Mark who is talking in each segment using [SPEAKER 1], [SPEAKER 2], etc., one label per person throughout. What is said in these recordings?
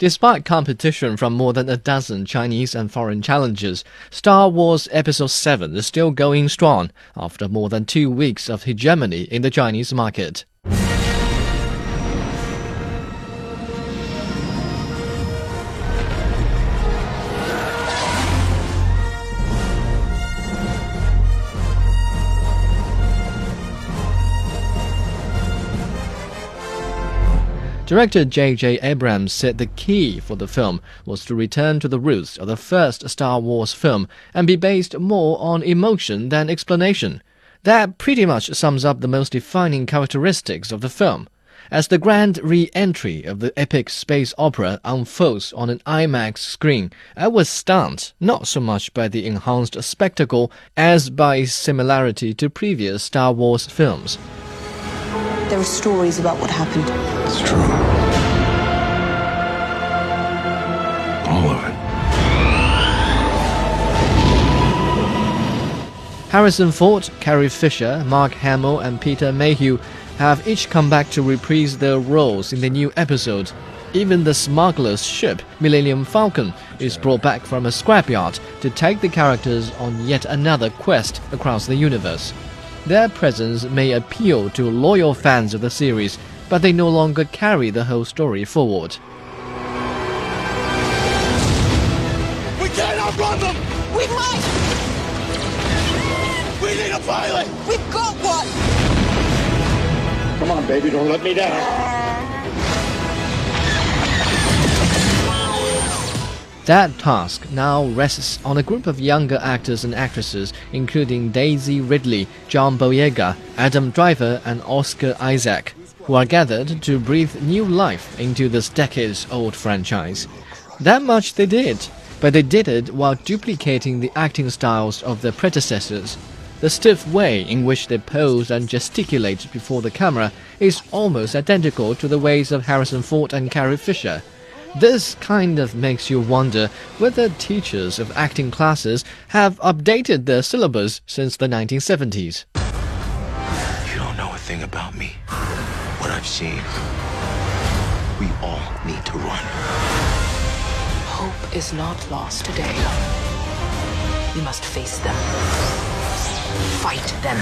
[SPEAKER 1] Despite competition from more than a dozen Chinese and foreign challengers, Star Wars Episode 7 is still going strong after more than two weeks of hegemony in the Chinese market. Director J.J. Abrams said the key for the film was to return to the roots of the first Star Wars film and be based more on emotion than explanation. That pretty much sums up the most defining characteristics of the film. As the grand re entry of the epic space opera unfolds on an IMAX screen, I was stunned not so much by the enhanced spectacle as by its similarity to previous Star Wars films.
[SPEAKER 2] There are stories about what happened.
[SPEAKER 3] It's true. All of it.
[SPEAKER 1] Harrison Ford, Carrie Fisher, Mark Hamill, and Peter Mayhew have each come back to reprise their roles in the new episode. Even the smuggler's ship, Millennium Falcon, is brought back from a scrapyard to take the characters on yet another quest across the universe. Their presence may appeal to loyal fans of the series, but they no longer carry the whole story forward.
[SPEAKER 4] We can't outrun them!
[SPEAKER 2] We might!
[SPEAKER 4] We need a pilot!
[SPEAKER 2] We've got one!
[SPEAKER 4] Come on, baby, don't let me down.
[SPEAKER 1] That task now rests on a group of younger actors and actresses, including Daisy Ridley, John Boyega, Adam Driver, and Oscar Isaac, who are gathered to breathe new life into this decades old franchise. That much they did, but they did it while duplicating the acting styles of their predecessors. The stiff way in which they pose and gesticulate before the camera is almost identical to the ways of Harrison Ford and Carrie Fisher. This kind of makes you wonder whether teachers of acting classes have updated their syllabus since the 1970s.
[SPEAKER 3] You don't know a thing about me. What I've seen. We all need to run.
[SPEAKER 2] Hope is not lost today. We must face them. Fight them.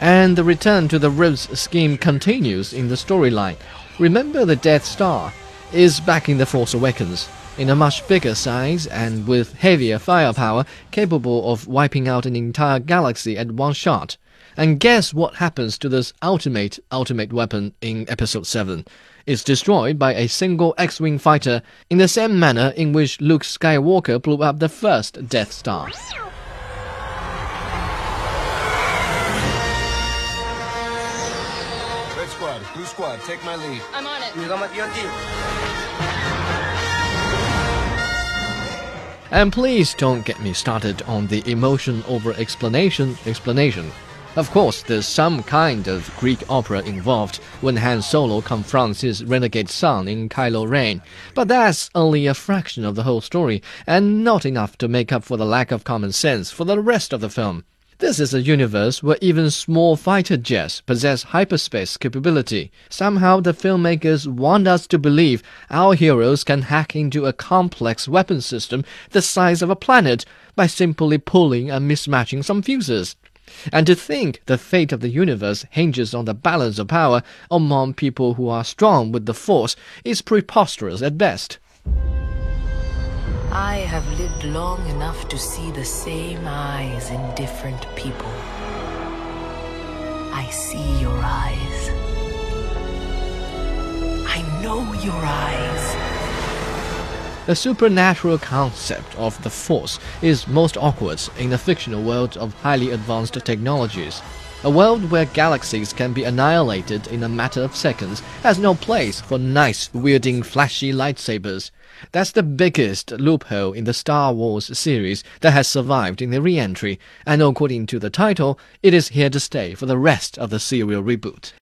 [SPEAKER 1] And the return to the Ribs scheme continues in the storyline. Remember the Death Star is back in The Force Awakens, in a much bigger size and with heavier firepower, capable of wiping out an entire galaxy at one shot. And guess what happens to this ultimate ultimate weapon in Episode 7? It's destroyed by a single X-Wing fighter in the same manner in which Luke Skywalker blew up the first Death Star.
[SPEAKER 5] Squad, blue squad, take my lead.
[SPEAKER 6] I'm on it.
[SPEAKER 1] And please don't get me started on the emotion over explanation explanation. Of course, there's some kind of Greek opera involved when Han Solo confronts his renegade son in Kylo Ren, but that's only a fraction of the whole story, and not enough to make up for the lack of common sense for the rest of the film. This is a universe where even small fighter jets possess hyperspace capability. Somehow the filmmakers want us to believe our heroes can hack into a complex weapon system the size of a planet by simply pulling and mismatching some fuses. And to think the fate of the universe hinges on the balance of power among people who are strong with the force is preposterous at best.
[SPEAKER 2] I have lived long enough to see the same eyes in different people. I see your eyes. I know your eyes.
[SPEAKER 1] The supernatural concept of the Force is most awkward in the fictional world of highly advanced technologies. A world where galaxies can be annihilated in a matter of seconds has no place for nice, wielding flashy lightsabers. That's the biggest loophole in the Star Wars series that has survived in the re entry, and according to the title, it is here to stay for the rest of the serial reboot.